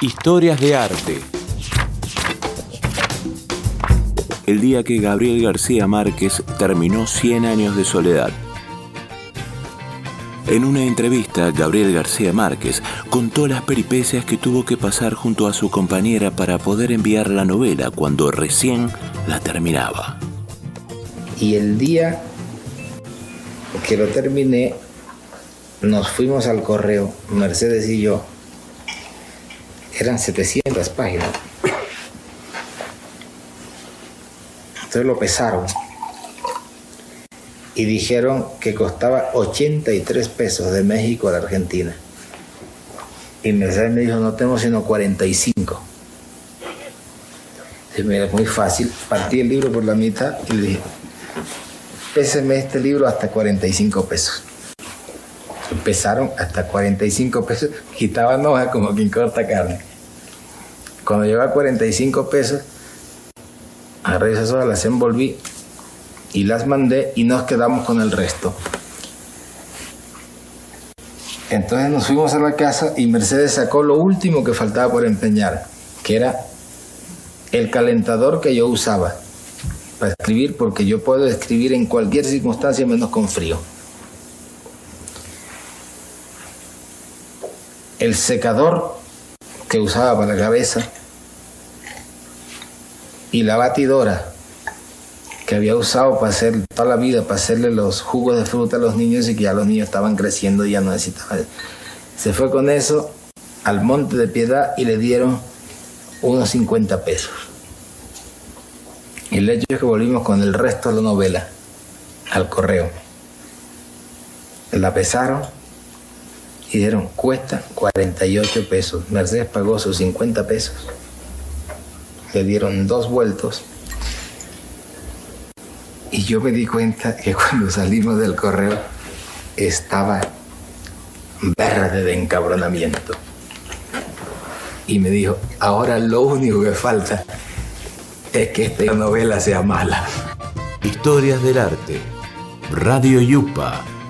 Historias de arte. El día que Gabriel García Márquez terminó 100 años de soledad. En una entrevista, Gabriel García Márquez contó las peripecias que tuvo que pasar junto a su compañera para poder enviar la novela cuando recién la terminaba. Y el día que lo terminé, nos fuimos al correo, Mercedes y yo. Eran 700 páginas. Entonces lo pesaron y dijeron que costaba 83 pesos de México a la Argentina. Y Mercedes me dijo, no tengo sino 45. Y me muy fácil, partí el libro por la mitad y le dije, péseme este libro hasta 45 pesos. Empezaron hasta 45 pesos, quitaban hojas como quien corta carne. Cuando llegó a 45 pesos, agarré esas hojas, las envolví y las mandé y nos quedamos con el resto. Entonces nos fuimos a la casa y Mercedes sacó lo último que faltaba por empeñar, que era el calentador que yo usaba para escribir, porque yo puedo escribir en cualquier circunstancia menos con frío. El secador que usaba para la cabeza y la batidora que había usado para hacer toda la vida, para hacerle los jugos de fruta a los niños y que ya los niños estaban creciendo y ya no necesitaban. Se fue con eso al Monte de Piedad y le dieron unos 50 pesos. El hecho es que volvimos con el resto de la novela al correo. La pesaron y dijeron, cuesta 48 pesos. Mercedes pagó sus 50 pesos. Le dieron dos vueltos. Y yo me di cuenta que cuando salimos del correo estaba verde de encabronamiento. Y me dijo, ahora lo único que falta es que esta novela sea mala. Historias del arte. Radio Yupa.